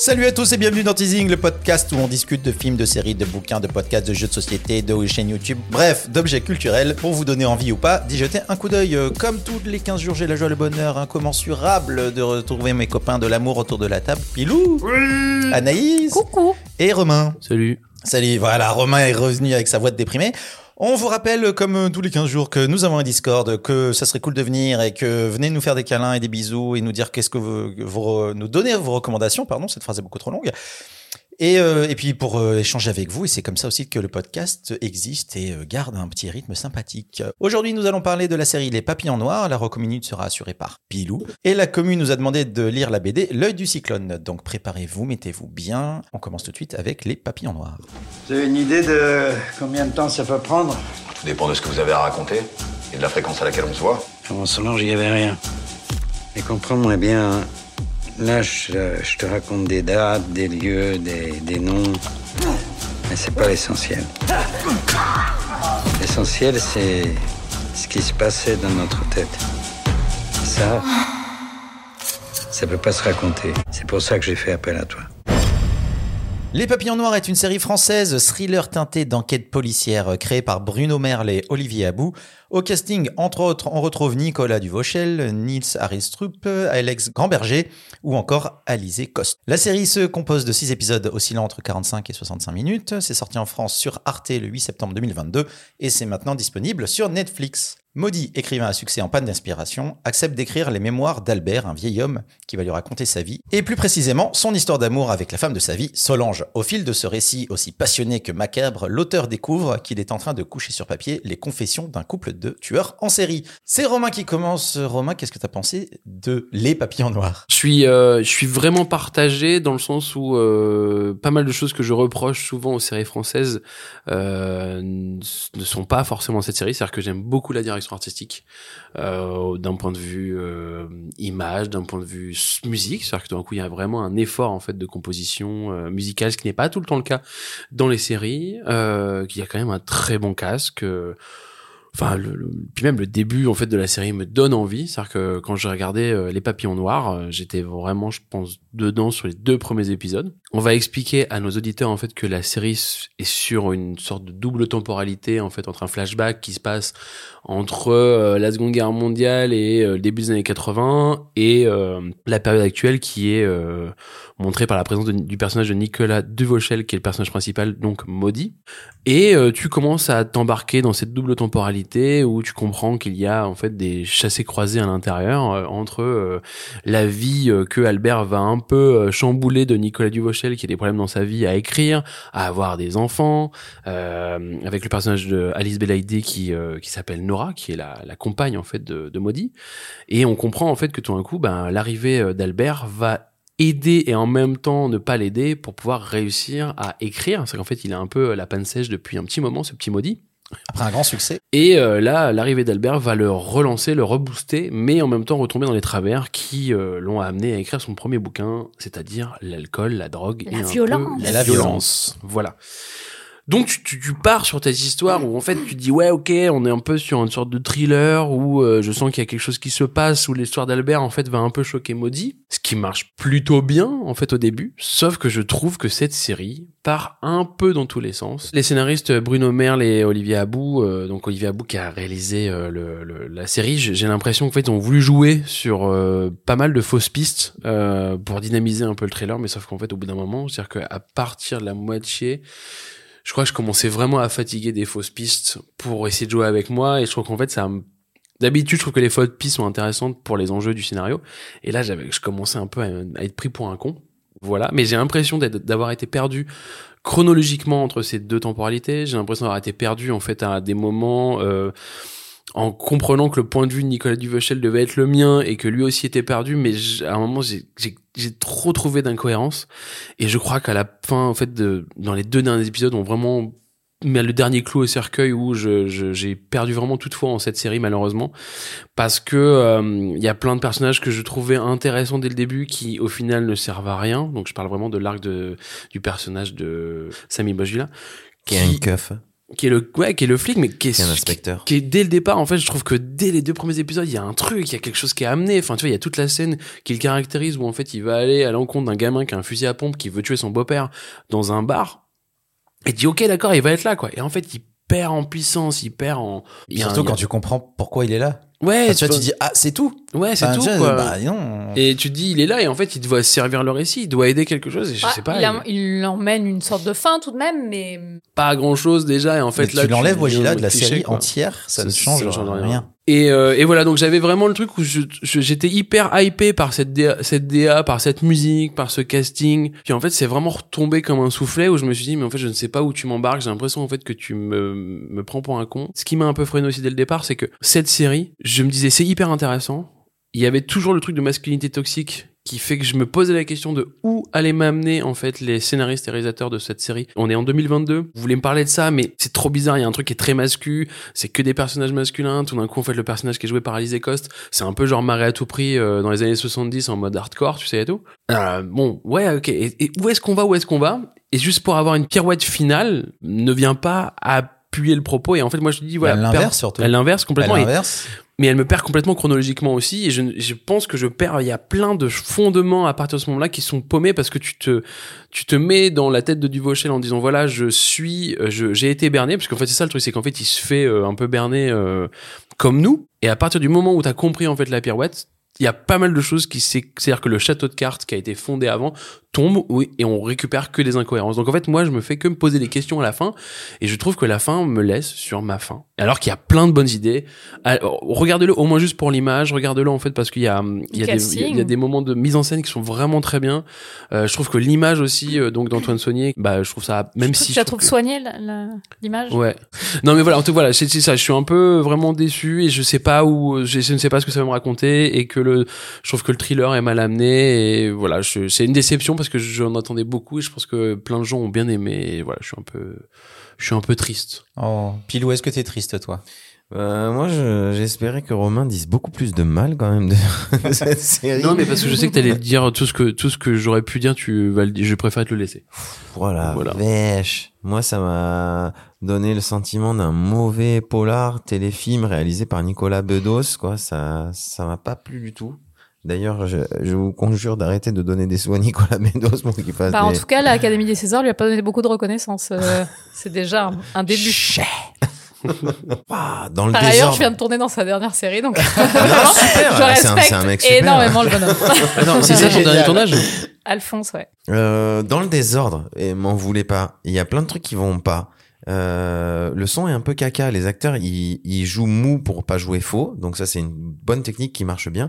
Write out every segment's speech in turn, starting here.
Salut à tous et bienvenue dans Teasing, le podcast où on discute de films, de séries, de bouquins, de podcasts, de jeux de société, de chaînes YouTube, bref, d'objets culturels pour vous donner envie ou pas d'y jeter un coup d'œil. Euh, Comme tous les 15 jours, j'ai la joie et le bonheur incommensurable de retrouver mes copains de l'amour autour de la table. Pilou, Anaïs Coucou. et Romain. Salut. Salut, voilà, Romain est revenu avec sa voix de déprimé. On vous rappelle, comme tous les 15 jours, que nous avons un Discord, que ça serait cool de venir et que venez nous faire des câlins et des bisous et nous dire qu'est-ce que vous, vous- nous donner vos recommandations. Pardon, cette phrase est beaucoup trop longue. Et, euh, et puis pour euh, échanger avec vous, et c'est comme ça aussi que le podcast existe et euh, garde un petit rythme sympathique. Aujourd'hui, nous allons parler de la série Les Papillons Noirs. La reco minute sera assurée par Pilou. Et la commune nous a demandé de lire la BD L'œil du cyclone. Donc préparez-vous, mettez-vous bien. On commence tout de suite avec Les Papillons Noirs. Vous avez une idée de combien de temps ça peut prendre? Tout dépend de ce que vous avez à raconter et de la fréquence à laquelle on se voit. Avant Solange, il n'y avait rien. Mais comprends-moi bien, hein. Là, je, te raconte des dates, des lieux, des, des noms. Mais c'est pas l'essentiel. L'essentiel, c'est ce qui se passait dans notre tête. Ça, ça peut pas se raconter. C'est pour ça que j'ai fait appel à toi. Les Papillons Noirs est une série française thriller teintée d'enquête policière créée par Bruno Merle et Olivier Abou. Au casting, entre autres, on retrouve Nicolas Duvauchel, Nils Aristrup, Alex Grandberger ou encore Alizé Coste. La série se compose de 6 épisodes oscillant entre 45 et 65 minutes. C'est sorti en France sur Arte le 8 septembre 2022 et c'est maintenant disponible sur Netflix. Maudit, écrivain à succès en panne d'inspiration, accepte d'écrire les mémoires d'Albert, un vieil homme qui va lui raconter sa vie, et plus précisément son histoire d'amour avec la femme de sa vie, Solange. Au fil de ce récit aussi passionné que macabre, l'auteur découvre qu'il est en train de coucher sur papier les confessions d'un couple de tueurs en série. C'est Romain qui commence. Romain, qu'est-ce que t'as pensé de Les Papillons Noirs? Je suis, euh, je suis vraiment partagé dans le sens où euh, pas mal de choses que je reproche souvent aux séries françaises euh, ne sont pas forcément cette série. C'est-à-dire que j'aime beaucoup la direction artistique euh, d'un point de vue euh, image, d'un point de vue musique. C'est-à-dire que d'un coup il y a vraiment un effort en fait de composition euh, musicale, ce qui n'est pas tout le temps le cas dans les séries. Qu'il y a quand même un très bon casque. Enfin, puis même le début en fait de la série me donne envie. C'est-à-dire que quand je regardais euh, les Papillons Noirs, j'étais vraiment, je pense, dedans sur les deux premiers épisodes. On va expliquer à nos auditeurs en fait que la série est sur une sorte de double temporalité en fait entre un flashback qui se passe entre euh, la Seconde Guerre mondiale et euh, le début des années 80 et euh, la période actuelle qui est montrée par la présence du personnage de Nicolas Duvauchel qui est le personnage principal donc maudit. Et tu commences à t'embarquer dans cette double temporalité où tu comprends qu'il y a en fait des chassés croisés à l'intérieur entre la vie que Albert va un peu chambouler de Nicolas Qui a des problèmes dans sa vie à écrire, à avoir des enfants, euh, avec le personnage de Alice Belaïdé qui euh, qui s'appelle Nora, qui est la, la compagne en fait de, de Maudit, et on comprend en fait que tout d'un coup, ben l'arrivée euh, d'Albert va aider et en même temps ne pas l'aider pour pouvoir réussir à écrire. C'est qu'en fait, il a un peu la panne sèche depuis un petit moment, ce petit maudit. Après un grand succès, Et euh, là, l'arrivée d'Albert va le relancer, le rebooster, mais en même temps retomber dans les travers qui euh, l'ont amené à écrire son premier bouquin, c'est-à-dire l'alcool, la drogue La et un violence. peu la violence. Voilà. Donc tu, tu, tu pars sur cette histoire où en fait tu dis ouais ok on est un peu sur une sorte de thriller où euh, je sens qu'il y a quelque chose qui se passe où l'histoire d'Albert en fait va un peu choquer Maudit ce qui marche plutôt bien en fait au début sauf que je trouve que cette série part un peu dans tous les sens. Les scénaristes Bruno Merle et Olivier Abou euh, donc Olivier Abou qui a réalisé euh, la série j'ai l'impression qu'en fait ils ont voulu jouer sur euh, pas mal de fausses pistes euh, pour dynamiser un peu le trailer mais sauf qu'en fait au bout d'un moment c'est à dire qu'à partir de la moitié je crois que je commençais vraiment à fatiguer des fausses pistes pour essayer de jouer avec moi et je trouve qu'en fait ça D'habitude, je trouve que les fausses pistes sont intéressantes pour les enjeux du scénario. Et là, j'avais, je commençais un peu à, être pris pour un con. Voilà. Mais j'ai l'impression d'avoir été perdu chronologiquement entre ces deux temporalités. J'ai l'impression d'avoir été perdu, en fait, à des moments, euh, en comprenant que le point de vue de Nicolas Duvauchel devait être le mien et que lui aussi était perdu. Mais à un moment, j'ai, j'ai, trop trouvé d'incohérence. Et je crois qu'à la fin, en fait, de, dans les deux derniers épisodes, ont vraiment mis le dernier clou au cercueil où je, je- j'ai perdu vraiment toute foi en cette série malheureusement parce que euh, il y a plein de personnages que je trouvais intéressants dès le début qui au final ne servent à rien donc je parle vraiment de l'arc de du personnage de Sami Bajula qui est une keuf. Qui est le ouais qui est le flic mais qui est C'est un inspecteur. qui est dès le départ en fait je trouve que dès les deux premiers épisodes il y a un truc il y a quelque chose qui est amené enfin tu vois il y a toute la scène qui le caractérise où en fait il va aller à l'encontre d'un gamin qui a un fusil à pompe qui veut tuer son beau-père dans un bar et dit ok d'accord il va être là quoi et en fait il perd en puissance il perd en il a Surtout a- quand tu comprends pourquoi il est là. Ouais Enfin, tu vois, tu dis, ah, c'est tout. ouais c'est Enfin, tout quoi Bah, non. et tu te dis il est là et en fait il doit servir le récit il doit aider quelque chose et je Ah, sais pas il, il- a- il emmène une sorte de fin tout de même, mais pas grand chose déjà et en fait Mais là tu l'enlèves, Wajila, de la série quoi. entière, ça ne Ça- change, ça ne change rien. Et, euh, et voilà, donc j'avais vraiment le truc où j'étais hyper hypé par cette DA, cette DA, par cette musique, par ce casting. Puis en fait, c'est vraiment retombé comme un soufflet où je me suis dit, mais en fait, je ne sais pas où tu m'embarques. J'ai l'impression en fait que tu me, me prends pour un con. Ce qui m'a un peu freiné aussi dès le départ, c'est que cette série, je me disais, c'est hyper intéressant. Il y avait toujours le truc de masculinité toxique qui fait que je me posais la question de où allaient m'amener en fait les scénaristes et réalisateurs de cette série. On est en 2022. Vous voulez me parler de ça, mais c'est trop bizarre. Il y a un truc qui est très mascu. C'est que des personnages masculins. Tout d'un coup, en fait, le personnage qui est joué par Alizé Coste, c'est un peu genre marée à tout prix euh, dans les années 70 en mode hardcore, tu sais et tout. Euh, bon, ouais, ok. Et, et où est-ce qu'on va Où est-ce qu'on va? Et juste pour avoir une pirouette finale, ne vient pas appuyer le propos. Et en fait, moi, je dis voilà, Elle per- l'inverse surtout. Elle l'inverse complètement. Elle Et- l'inverse. Mais elle me perd complètement chronologiquement aussi et je, je pense que je perds il y a plein de fondements à partir de ce moment-là qui sont paumés parce que tu te tu te mets dans la tête de Duvauchel en disant voilà je suis euh, j'ai été berné parce qu'en fait c'est ça le truc c'est qu'en fait il se fait euh, un peu berner euh, comme nous. Et à partir du moment où tu as compris en fait la pirouette il y a pas mal de choses qui c'est c'est-à-dire que le château de cartes qui a été fondé avant tombe oui et on récupère que les incohérences. Donc en fait moi je me fais que me poser des questions à la fin et je trouve que la fin me laisse sur ma fin alors qu'il y a plein de bonnes idées. Regardez-le au moins juste pour l'image, regardez-le en fait parce qu'il y a il y a, des, il y a- des moments de mise en scène qui sont vraiment très bien. Euh, je trouve que l'image aussi euh, donc d'Antoine Saunier, bah je trouve ça même tu, si tu la je trouve trouves soignée l'image. Ouais. Non mais voilà, en tout voilà, c'est ça, je suis un peu vraiment déçu et je sais pas où je, je ne sais pas ce que ça va me raconter et que le je trouve que le thriller est mal amené et voilà, je- c'est une déception parce que j'en attendais beaucoup et je pense que plein de gens ont bien aimé et voilà, je suis un peu je suis un peu triste. Oh. Pilou, est-ce que t'es triste, toi? Euh, moi, je- j'espérais que Romain dise beaucoup plus de mal quand même de, de cette série. Non mais parce que je sais que t'allais dire tout ce que tout ce que j'aurais pu dire, tu vas le dire, je préfère te le laisser. Voilà, Voilà. vache. Moi, ça m'a donné le sentiment d'un mauvais polar téléfilm réalisé par Nicolas Bedos, quoi. Ça, ça m'a pas plu du tout. D'ailleurs, je, je vous conjure d'arrêter de donner des sous à Nicolas Bedos pour qu'il fasse Bah, En des... tout cas, l'Académie des Césars lui a pas donné beaucoup de reconnaissance. euh, c'est déjà un, un début. Ah, dans le Par ailleurs, je viens de tourner dans sa dernière série, donc Non, super. je Ah, c'est un- respecte c'est un mec super. énormément le bonhomme. Attends, c'est ça ton dernier tournage Alphonse, ouais. Euh, dans le désordre, et m'en voulez pas, il y a plein de trucs qui vont pas. Euh, le son est un peu caca. Les acteurs, ils, ils jouent mou pour pas jouer faux. Donc ça, c'est une bonne technique qui marche bien.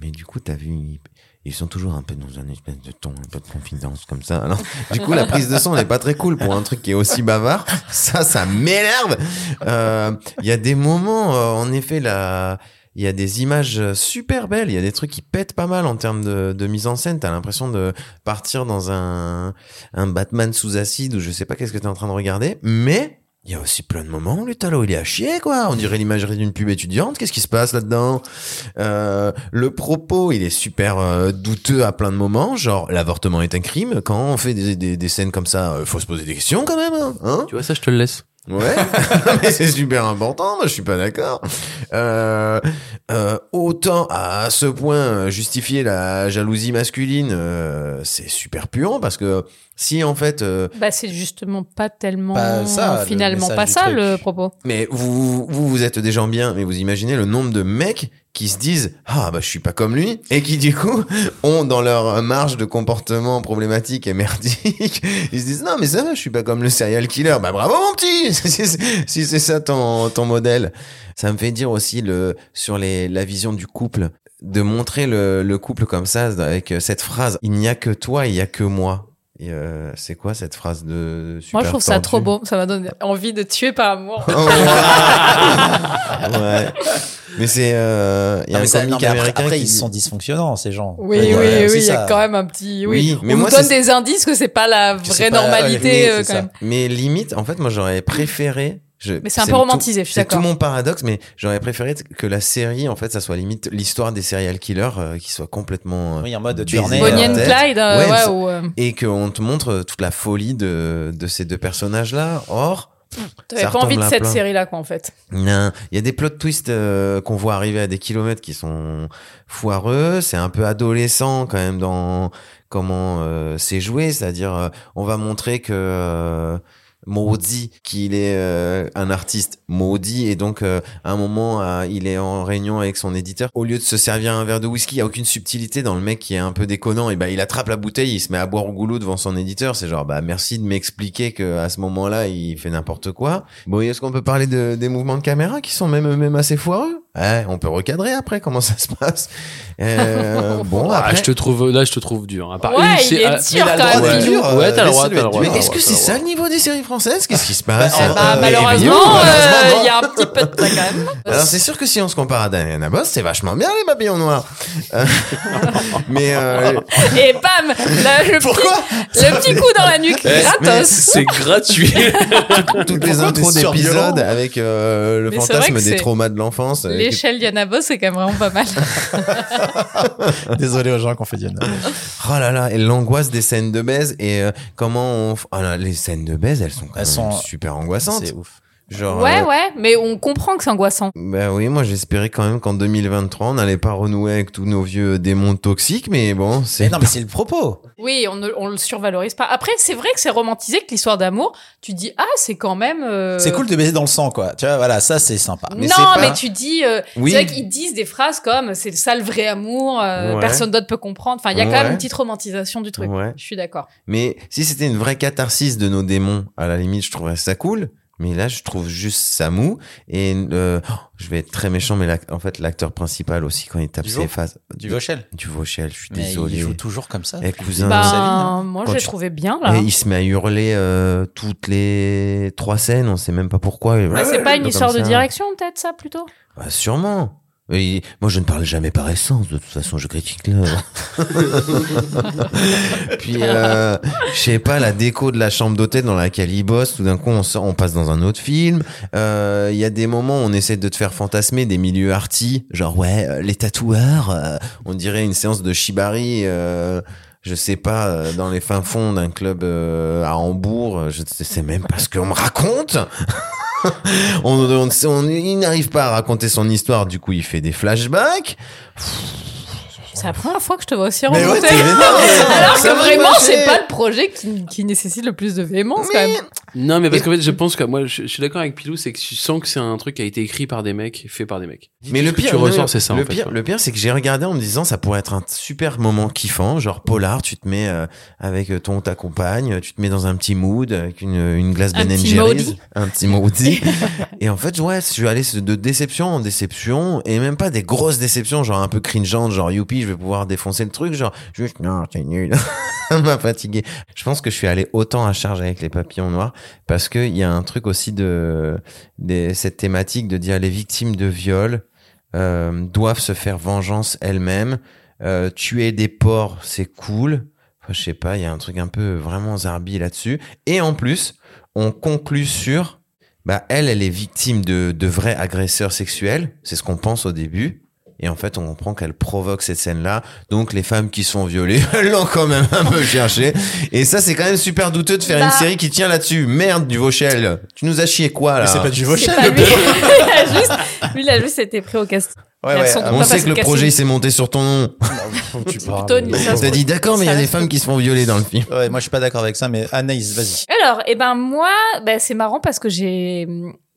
Mais du coup, t'as vu, ils, sont toujours un peu dans un espèce de ton, un peu de confidence comme ça. Alors, du coup, la prise de son n'est pas très cool pour un truc qui est aussi bavard. Ça, ça m'énerve. Euh, Il y a des moments, euh, en effet, là, il y a des images super belles. Il y a des trucs qui pètent pas mal en termes de, de mise en scène. T'as l'impression de partir dans un, un Batman sous acide ou je sais pas qu'est-ce que t'es en train de regarder. Mais il y a aussi plein de moments où le talot il est à chier quoi. On dirait l'imagerie d'une pub étudiante. Qu'est-ce qui se passe là-dedans? Euh, Le propos il est super euh, douteux à plein de moments. Genre l'avortement est un crime. Quand on fait des scènes comme ça, euh, faut se poser des questions quand même. Hein, hein? Tu vois, ça, je te le laisse. Ouais, mais c'est super important. Moi, je suis pas d'accord. Euh, euh, autant à ce point justifier la jalousie masculine, euh, c'est super puant parce que si en fait, euh, Bah, c'est justement pas tellement, Pas ça, le finalement pas ça truc. le propos. mais vous, vous vous êtes des gens bien, mais vous imaginez le nombre de mecs qui se disent ah bah je suis pas comme lui et qui du coup ont dans leur marge de comportement problématique et merdique ils se disent non mais ça va je suis pas comme le serial killer. Bah bravo mon petit si c'est- ça ton ton modèle. Ça me fait dire aussi le sur les la vision du couple de montrer le, le couple comme ça avec cette phrase il n'y a que toi il n'y a que moi et euh, c'est quoi cette phrase de super Moi, je trouve ça trop beau. Ça m'a donné envie de tuer par amour. Oh, ouais. Ouais. Mais c'est euh, il y a Non, un ça- non, comique mais après, américain après, qui ils sont dysfonctionnants, ces gens. Oui, Ouais, oui, ouais, oui, il y a quand même un petit. Oui, Oui, mais on moi, nous donne des indices que c'est pas la vraie pas- normalité euh, quand ça. même. Mais limite, en fait, moi j'aurais préféré. Je, Mais c'est un peu tout- romantisé, je suis C'est tout d'accord. mon paradoxe, mais j'aurais préféré que la série, en fait, ça soit limite l'histoire des serial killers euh, qui soit complètement. euh, Oui, en mode la Bonnie and. Clyde, euh, Ouais, ouais, ou, euh, Et qu'on te montre toute la folie de, de ces deux personnages-là. Or, T'avais pas envie de cette série-là, quoi, en fait. Non, il y a des plot twists euh, qu'on voit arriver à des kilomètres qui sont foireux. C'est un peu adolescent quand même dans comment euh, c'est joué, c'est-à-dire euh, on va montrer que euh, maudit qu'il est euh, un artiste maudit et donc euh, à un moment euh, il est en réunion avec son éditeur. Au lieu de se servir un verre de whisky il y a aucune subtilité dans le mec qui est un peu déconnant. Et ben il attrape la bouteille il se met à boire au goulot devant son éditeur. C'est genre bah merci de m'expliquer que à ce moment-là il fait n'importe quoi. Bon est-ce qu'on peut parler de, des mouvements de caméra qui sont même même assez foireux? Ouais on peut recadrer après comment ça se passe Euh, bon Ah, après je te trouve, là, je te trouve dur. À part Ouais, une il est ah, dur quand droit même, dur. Ouais, t'as le droit, t'as le droit. mais est-ce que c'est ça le niveau des séries françaises? Qu'est-ce qui se passe? Bah, Bah, Euh, malheureusement, euh, il y a un petit peu de ça quand même. Alors c'est sûr que si on se compare à Diana Boss, c'est vachement bien les papillons noirs. Mais euh, Et bam, là, le, Pourquoi? Le petit coup dans la nuque, Eh, gratos. C'est gratuit. toutes les intros d'épisodes avec euh, le Mais fantasme des traumas de l'enfance. euh, L'échelle Diana Boss, c'est quand même vraiment pas mal. Désolé aux gens qui ont fait Diana. Oh là là, et l'angoisse des scènes de baise et euh, comment on... Oh là, les scènes de baise, elles sont quand Elles même sont- super angoissantes. C'est ouf. Genre, Ouais, euh, ouais, mais on comprend que c'est angoissant. Bah oui, moi j'espérais quand même qu'en 2023 on n'allait pas renouer avec tous nos vieux démons toxiques, mais bon, Mais c'est non, mais c'est le propos. Oui, on ne on le survalorise pas. Après, c'est vrai que c'est romantisé que l'histoire d'amour, tu dis, ah, c'est quand même. euh, C'est cool de baiser dans le sang, quoi. Tu vois, voilà, ça, c'est sympa. Mais non, pas- mais tu dis, euh, Oui. c'est vrai qu'ils disent des phrases comme c'est ça le vrai amour, euh, Ouais. personne d'autre peut comprendre. Enfin, il y a quand Ouais. même une petite romantisation du truc. Ouais. Je suis d'accord. Mais si c'était une vraie catharsis de nos démons, à la limite, je trouverais ça cool. Mais là, je trouve juste ça mou. Et euh, oh, je vais être très méchant, mais en fait, l'acteur principal aussi, quand il tape Du ses phases. Du Vauchel. Du Vauchel, je suis Mais désolé. il joue toujours comme ça. Eh, cousin. Ben, Savine, hein. moi, Quand je l'ai tu- trouvé bien là. Et il se met à hurler euh, toutes les trois scènes, on sait même pas pourquoi. Ouais, c'est pas une histoire de direction, peut-être ça plutôt? Bah, sûrement. Il- moi, je ne parle jamais par essence. De toute façon, je critique l'œuvre. Puis, euh, je sais pas, la déco de la chambre d'hôtel dans laquelle il bosse, tout d'un coup, on, sort- on passe dans un autre film. Euh, Il y a des moments où on essaie de te faire fantasmer des milieux arty, genre, ouais, euh, les tatoueurs, euh, on dirait une séance de shibari, euh, je sais pas, dans les fins fonds d'un club à Hambourg. Je sais sais même pas ce qu'on me raconte. on, on, on- il n'arrive pas à raconter son histoire, du coup il fait des flashbacks. C'est la première fois que je te vois aussi ouais, remonter. vénère, Alors que vraiment, c'est pas le projet qui, qui nécessite le plus de véhémence quand même. Non, mais parce qu'en fait, je pense que moi, je, je suis d'accord avec Pilou, c'est que tu sens que c'est un truc qui a été écrit par des mecs, et fait par des mecs. Mais le pire, tu le- ressens, c'est ça, Le en fait, pire, le pire, c'est que j'ai regardé en me disant ça pourrait être un super moment kiffant, genre polar. Tu te mets euh, avec ton ta compagne, tu te mets dans un petit mood avec une, une glace Un Ben Jerry's, un petit maudit. et en fait, ouais, je suis allé de déception en déception et même pas des grosses déceptions, genre un peu cringeantes, genre youpi, je vais pouvoir défoncer le truc, genre juste non, c'est nul. M'a fatigué. Je pense que je suis allé autant à charge avec les papillons noirs parce que il y a un truc aussi de, de cette thématique de dire les victimes de viol euh, doivent se faire vengeance elles-mêmes. Euh, tuer des porcs, c'est cool. Enfin, je sais pas, il y a un truc un peu vraiment zarbi là-dessus. Et en plus, on conclut sur, bah elle, elle est victime de, de vrais agresseurs sexuels. C'est ce qu'on pense au début. Et en fait, on comprend qu'elle provoque cette scène-là. Donc, les femmes qui sont violées, elles l'ont quand même un peu cherché. Et ça, c'est quand même super douteux de faire Bah. une série qui tient là-dessus. Merde, du Vauchel. Tu nous as chié quoi, là? C'est pas du Vauchel, pas le lui. il a juste, lui, il a juste été pris au casting. Ouais, ah, On sait que le projet s'est monté sur ton nom. que tu T'as dit d'accord, mais il y a des femmes qui se font violer dans le film. Ouais, moi, je suis pas d'accord avec ça, mais Anaïs, vas-y. Alors, eh ben moi, ben, c'est marrant parce que j'ai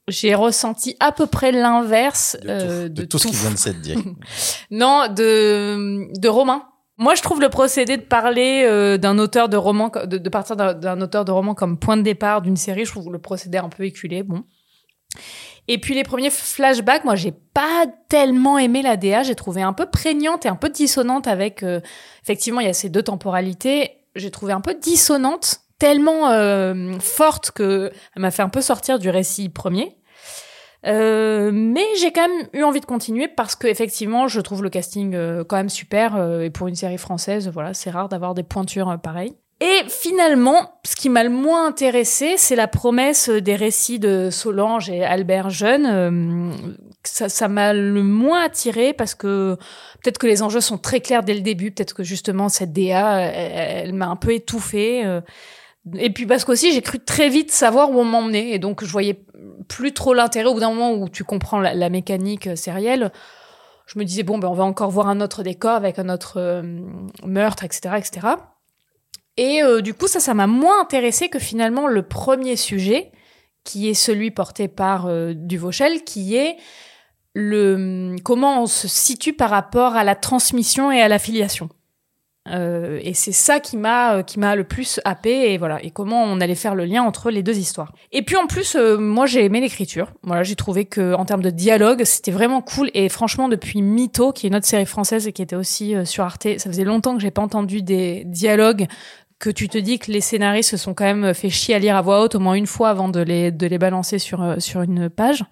j'ai ressenti à peu près l'inverse De, euh, de tout ce qui vient de s'être dit. Non, de de Romain. Moi, je trouve le procédé de parler euh, d'un auteur de roman, de, de partir d'un- d'un auteur de roman comme point de départ d'une série, je trouve le procédé un peu éculé. Bon. Et puis les premiers flashbacks, moi, j'ai pas tellement aimé la DA. J'ai trouvé un peu prégnante et un peu dissonante avec. euh, effectivement, il y a ces deux temporalités. J'ai trouvé un peu dissonante, tellement euh, forte que elle m'a fait un peu sortir du récit premier. Euh, mais j'ai quand même eu envie de continuer parce que effectivement, je trouve le casting euh, quand même super euh, et pour une série française, voilà, c'est rare d'avoir des pointures euh, pareilles. Et finalement, ce qui m'a le moins intéressé, c'est la promesse des récits de Solange et Albert Jeune. Ça, ça m'a le moins attiré parce que peut-être que les enjeux sont très clairs dès le début, peut-être que justement cette DA, elle, m'a un peu étouffée. Et puis parce qu'aussi j'ai cru très vite savoir où on m'emmenait et donc je voyais plus trop l'intérêt au bout d'un moment où tu comprends la, mécanique euh, sérielle. Je me disais bon ben on va encore voir un autre décor avec un autre euh, meurtre etc etc. Et euh, du coup ça ça m'a moins intéressé que finalement le premier sujet qui est celui porté par euh, Duvauchel qui est le comment on se situe par rapport à la transmission et à la filiation. Euh, et c'est ça qui m'a euh, qui m'a le plus happé et voilà et comment on allait faire le lien entre les deux histoires. Et puis en plus euh, moi j'ai aimé l'écriture. Voilà, j'ai trouvé que en termes de dialogue, c'était vraiment cool et franchement depuis Mytho qui est une autre série française et qui était aussi sur Arte, ça faisait longtemps que j'ai pas entendu des dialogues que tu te dis que les scénaristes se sont quand même fait chier à lire à voix haute au moins une fois avant de les de les balancer sur sur une page.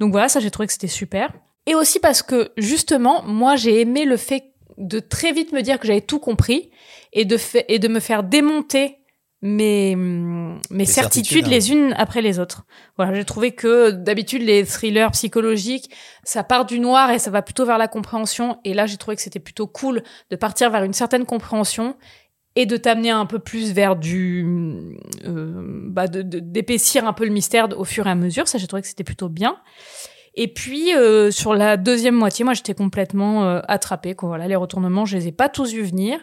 Donc voilà, ça j'ai trouvé que c'était super. Et aussi parce que justement, moi j'ai aimé le fait de très vite me dire que j'avais tout compris et de et de me faire démonter mes mes certitudes certitudes, hein. les unes après les autres. Voilà, j'ai trouvé que d'habitude les thrillers psychologiques, ça part du noir et ça va plutôt vers la compréhension et là j'ai trouvé que c'était plutôt cool de partir vers une certaine compréhension et de t'amener un peu plus vers du euh, bah d'épaissir un peu le mystère au fur et à mesure ça j'ai trouvé que c'était plutôt bien et puis euh, sur la deuxième moitié moi j'étais complètement euh, attrapée quoi. Voilà les retournements je les ai pas tous vus venir.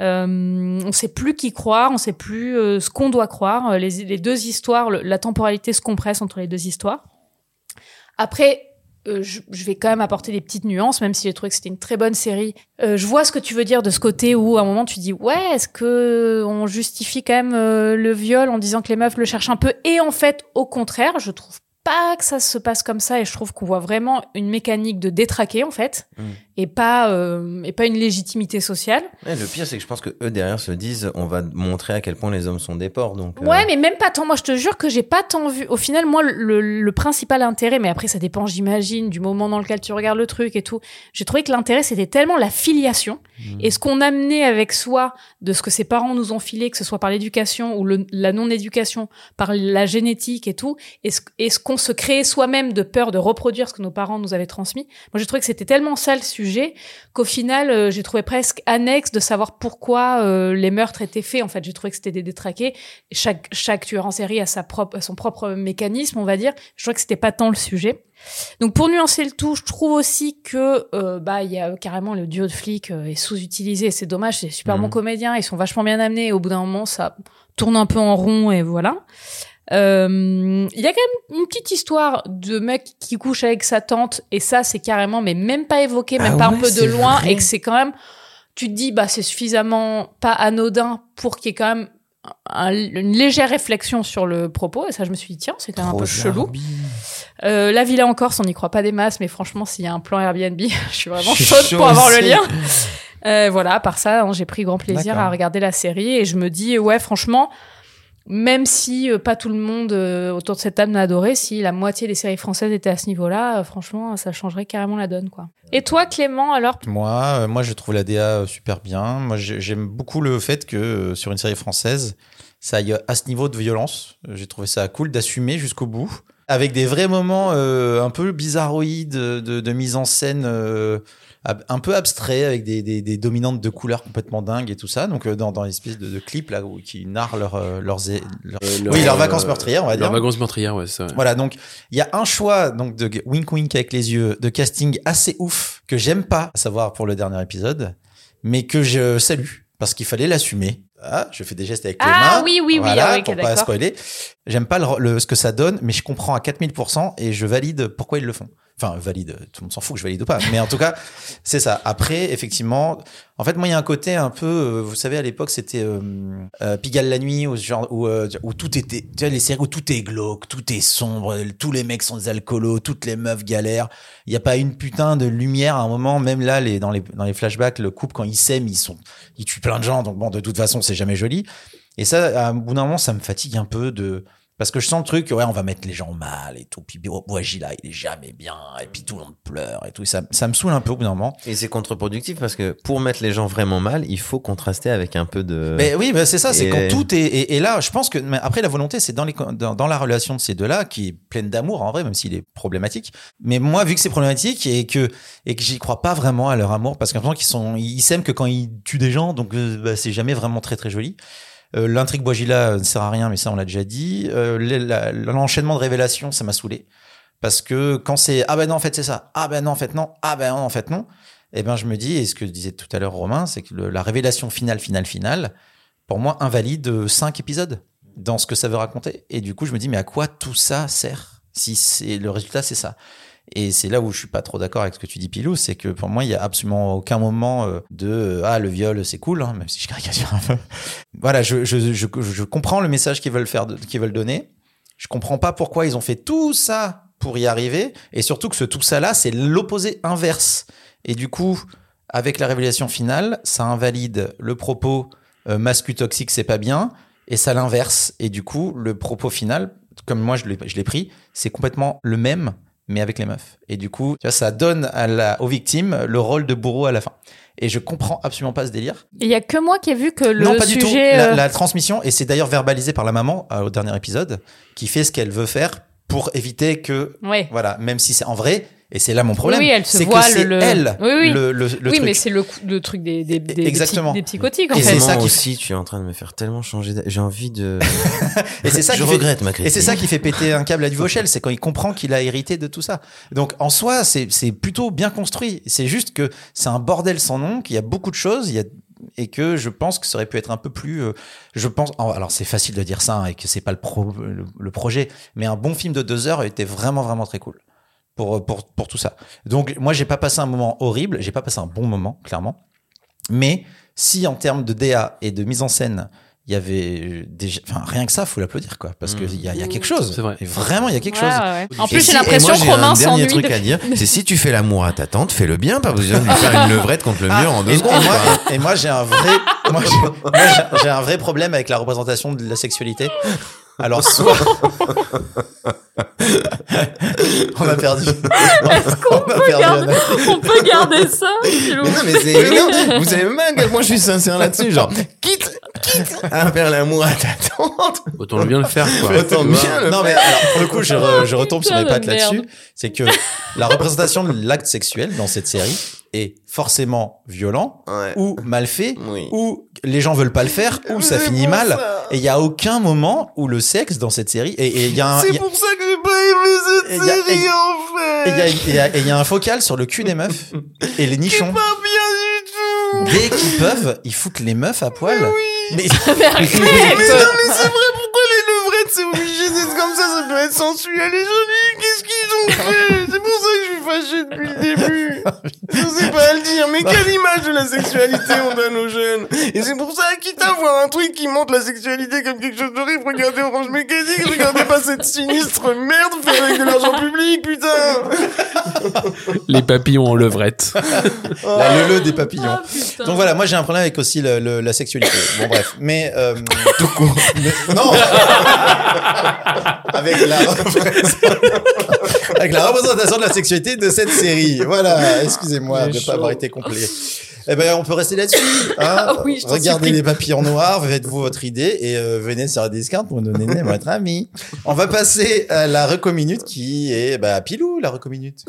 Euh, on sait plus qui croire on sait plus euh, ce qu'on doit croire. Euh, les, deux histoires la temporalité se compresse entre les deux histoires. Après euh, je, je vais quand même apporter des petites nuances, même si j'ai trouvé que c'était une très bonne série. Euh, je vois ce que tu veux dire de ce côté où à un moment tu dis ouais, est-ce que on justifie quand même euh, le viol en disant que les meufs le cherchent un peu? Et en fait, au contraire, je trouve pas que ça se passe comme ça et je trouve qu'on voit vraiment une mécanique de détraquer en fait Mm. Et pas euh, et pas une légitimité sociale. Ouais, le pire, c'est que je pense que eux derrière se disent, on va montrer à quel point les hommes sont des porcs. Donc, euh, Ouais, mais même pas tant. Moi, je te jure que j'ai pas tant vu. Au final, moi, le, le principal intérêt, mais après, ça dépend, j'imagine, du moment dans lequel tu regardes le truc et tout. J'ai trouvé que l'intérêt, c'était tellement la filiation et ce qu'on amenait avec soi de ce que ses parents nous ont filé, que ce soit par l'éducation ou le- la non-éducation, par la génétique et tout, et ce, et ce qu'on se créait soi-même de peur de reproduire ce que nos parents nous avaient transmis. Moi, j'ai trouvé que c'était tellement ça le sujet qu'au final, euh, j'ai trouvé presque annexe de savoir pourquoi euh, les meurtres étaient faits. En fait, j'ai trouvé que c'était des détraqués. Chaque, chaque tueur en série a sa propre, son propre mécanisme, on va dire. Je trouvais que c'était pas tant le sujet. Donc pour nuancer le tout, je trouve aussi que euh, bah il y a carrément le duo de flics est sous-utilisé. C'est dommage, c'est super Mhm. bons comédiens, ils sont vachement bien amenés. Et au bout d'un moment, ça tourne un peu en rond et voilà. Euh, Il y a quand même une petite histoire de mec qui couche avec sa tante et ça c'est carrément mais même pas évoqué, même Ah pas un peu de loin vrai. et que c'est quand même tu te dis bah c'est suffisamment pas anodin pour qu'il y ait quand même un- une légère réflexion sur le propos et ça je me suis dit tiens c'est quand même un peu chelou. Euh, la villa en Corse, on n'y croit pas des masses, mais franchement, s'il y a un plan Airbnb, je suis vraiment Je chaude chaud pour avoir le lien. Euh, voilà, à part ça, hein, j'ai pris grand plaisir à regarder la série et je me dis, ouais, franchement, même si euh, pas tout le monde euh, autour de cette table n'a adoré, si la moitié des séries françaises étaient à ce niveau-là, euh, franchement, ça changerait carrément la donne, quoi. Et toi, Clément, alors? Moi, moi, je trouve la DA super bien. Moi, j'ai- j'aime beaucoup le fait que sur une série française, ça aille à ce niveau de violence. J'ai trouvé ça cool d'assumer jusqu'au bout, avec des vrais moments euh, un peu bizarroïdes de, de, de mise en scène. euh, un peu abstrait avec des, des, des dominantes de couleurs complètement dingues et tout ça donc euh, dans, dans l'espèce de, de clip là où qui narrent leur, euh, leurs, leurs- Euh, oui leur, leurs vacances meurtrières on va dire Leurs vacances meurtrières, ouais, c'est vrai. voilà, donc il y a un choix donc de wink wink avec les yeux, de casting assez ouf que j'aime pas, à savoir pour le dernier épisode, mais que je salue parce qu'il fallait l'assumer. Ah, je fais des gestes avec les Ah mains. oui, oui, oui, voilà, ah oui, ok, pour pas spoiler. J'aime pas le, le- ce que ça donne, mais je comprends à 4000% et je valide pourquoi ils le font. Enfin, valide, tout le monde s'en fout que je valide ou pas. Mais en tout cas, c'est ça. Après, effectivement, en fait, moi, il y a un côté un peu, euh, vous savez, à l'époque, c'était euh, euh, Pigalle la nuit, où, ce genre, où, où tout était, tu vois, les séries où tout est glauque, tout est sombre, tous les mecs sont des alcoolos, toutes les meufs galèrent. Il n'y a pas une putain de lumière à un moment, même là, les, dans, les, dans les flashbacks, le couple, quand ils s'aiment, ils sont, ils tuent plein de gens. Donc bon, de toute façon, c'est jamais joli. Et ça, un bout d'un moment, ça me fatigue un peu de, parce que je sens le truc, ouais, on va mettre les gens mal et tout. Puis, oh, ouais, Gila, il est jamais bien. Et puis, tout le monde pleure et tout. Ça, ça me saoule un peu au bout d'un moment. Et c'est contre-productif parce que pour mettre les gens vraiment mal, il faut contraster avec un peu de. Mais oui, bah, c'est ça, c'est quand tout est, et, et là, je pense que, mais après, la volonté, c'est dans les, dans, dans la relation de ces deux-là, qui est pleine d'amour, en vrai, même s'il est problématique. Mais moi, vu que c'est problématique et que, et que j'y crois pas vraiment à leur amour, parce qu'un qu'ils sont, ils s'aiment que quand ils tuent des gens, donc, euh, bah, c'est jamais vraiment très, très joli. Euh, L'intrigue Boisgila ne sert à rien, mais ça on l'a déjà dit. Euh, L'enchaînement de révélations, ça m'a saoulé. Parce que quand c'est ah ben non en fait c'est ça, ah ben non en fait non, ah ben non en fait non, eh ben je me dis et ce que disait tout à l'heure Romain, c'est que la révélation finale finale finale, pour moi invalide cinq épisodes dans ce que ça veut raconter. Et du coup je me dis mais à quoi tout ça sert si c'est le résultat c'est ça? Et c'est là où je suis pas trop d'accord avec ce que tu dis, Pilou, c'est que pour moi, il y a absolument aucun moment euh, de euh, ah le viol c'est cool, hein, même si je caricature un peu. Voilà, je, je, je, je comprends le message qu'ils veulent faire, qu'ils veulent donner. Je comprends pas pourquoi ils ont fait tout ça pour y arriver, et surtout que ce tout ça là, c'est l'opposé inverse. Et du coup, avec la révélation finale, ça invalide le propos euh, mascu toxique, c'est pas bien, et ça l'inverse. Et du coup, le propos final, comme moi je l'ai pris, c'est complètement le même, mais avec les meufs. Et du coup, tu vois, ça donne à la, aux victimes le rôle de bourreau à la fin. Et je comprends absolument pas ce délire. Il y a que moi qui ai vu que le non, pas du tout. La, euh, la transmission, et c'est d'ailleurs verbalisé par la maman euh, au dernier épisode, qui fait ce qu'elle veut faire pour éviter que, Ouais. voilà, même si c'est en vrai, et c'est là mon problème, Oui, elle se c'est que le- elle, Oui, oui. le, le, le oui, truc. mais c'est le, coup- le truc des, des, des, des Exactement. des psychotiques, en Et c'est ça Moi qui- aussi, tu es en train de me faire tellement changer. J'ai envie de. Et c'est ça je qui fait- regrette ma Et critique. c'est ça qui fait péter un câble à Duvauchel, c'est quand il comprend qu'il a hérité de tout ça. Donc en soi, c'est c'est plutôt bien construit. C'est juste que c'est un bordel sans nom, qu'il y a beaucoup de choses, il y a et que je pense que ça aurait pu être un peu plus. euh, je pense. oh, Alors c'est facile de dire ça hein, et que c'est pas le, pro, le, le projet, mais un bon film de deux heures était vraiment vraiment très cool pour pour pour tout ça. Donc moi j'ai pas passé un moment horrible, j'ai pas passé un bon moment clairement. Mais si en termes de DA et de mise en scène, il y avait déjà, enfin rien que ça, faut l'applaudir quoi, parce que il y a, y a quelque chose. C'est vrai. Et vraiment, il y a quelque Ouais, chose. ouais, ouais. En plus, si- j'ai l'impression et que Romain un dernier s'ennuie. truc de- à dire, c'est si tu fais l'amour à ta tante, fais-le bien, pas besoin de lui faire une levrette contre le mur en deux Et, et secondes. moi, et, et moi, j'ai un vrai, moi, j'ai un vrai problème avec la représentation de la sexualité. Alors soit on a perdu, on a perdu garder-. On peut garder ça Mais non, mais c'est évident. Vous savez même à quel point je suis sincère là-dessus. Genre, quitte, quitte à faire l'amour à ta tante. Autant bien le faire, quoi. Autant bien le Non mais alors pour le coup je, re- je retombe sur mes pattes là-dessus, c'est que la représentation de l'acte sexuel dans cette série est forcément violent Ouais. ou mal fait Oui. ou les gens veulent pas le faire ou ça finit mal ça. et il y a aucun moment où le sexe dans cette série et il y a C'est pour ça que j'ai pas aimé Et cette y a- série, et- en fait. et il y a- y un focal sur le cul des meufs et les nichons. Pas bien du tout. Dès qu'ils peuvent, ils foutent les meufs à poil. Mais Mais arrête Mais non, mais c'est vrai, pourquoi les levrettes, c'est obligé d'être comme ça, ça peut être sensuel et joli, qu'est-ce qu'ils ont fait? Fâché depuis le début. Je sais pas le dire, mais quelle image de la sexualité on donne aux jeunes Et c'est pour ça, quitte à voir un truc qui montre la sexualité comme quelque chose d'horrible, regardez Orange Mécanique, regardez pas cette sinistre merde fait avec de l'argent public, putain Les papillons en levrette. la lele des papillons. Ah. Donc voilà, moi j'ai un problème avec aussi le- le- la sexualité. Bon bref, mais euh, tout court. non. avec la avec la représentation de la sexualité de cette série. Voilà, excusez-moi de ne pas avoir été complet. Eh ben on peut rester là-dessus. Hein Ah oui, Regardez les papillons noirs, faites-vous votre idée et euh, venez sur la discount pour nous donner votre ami. On va passer à la recominute qui est bah Pilou la recominute.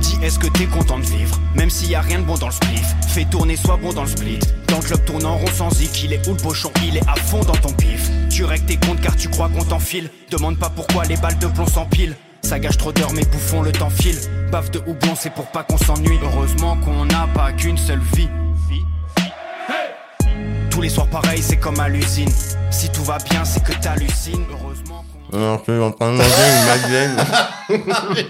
Dis est-ce que t'es content de vivre? Même s'il y a rien de bon dans le spliff Fais tourner sois bon dans le split Dans le club tourne en rond sans zik Il est où le pochon? Il est à fond dans ton pif Tu règles tes comptes car tu crois qu'on t'enfile. Demande pas pourquoi les balles de plomb s'empilent. Ça gâche trop d'heures mais bouffons le temps file Baffe de houblon c'est pour pas qu'on s'ennuie. Heureusement qu'on n'a pas qu'une seule vie. Tous les soirs pareil c'est comme à l'usine. Si tout va bien c'est que t'hallucines. Heureusement Non, je suis en train de manger une madeleine.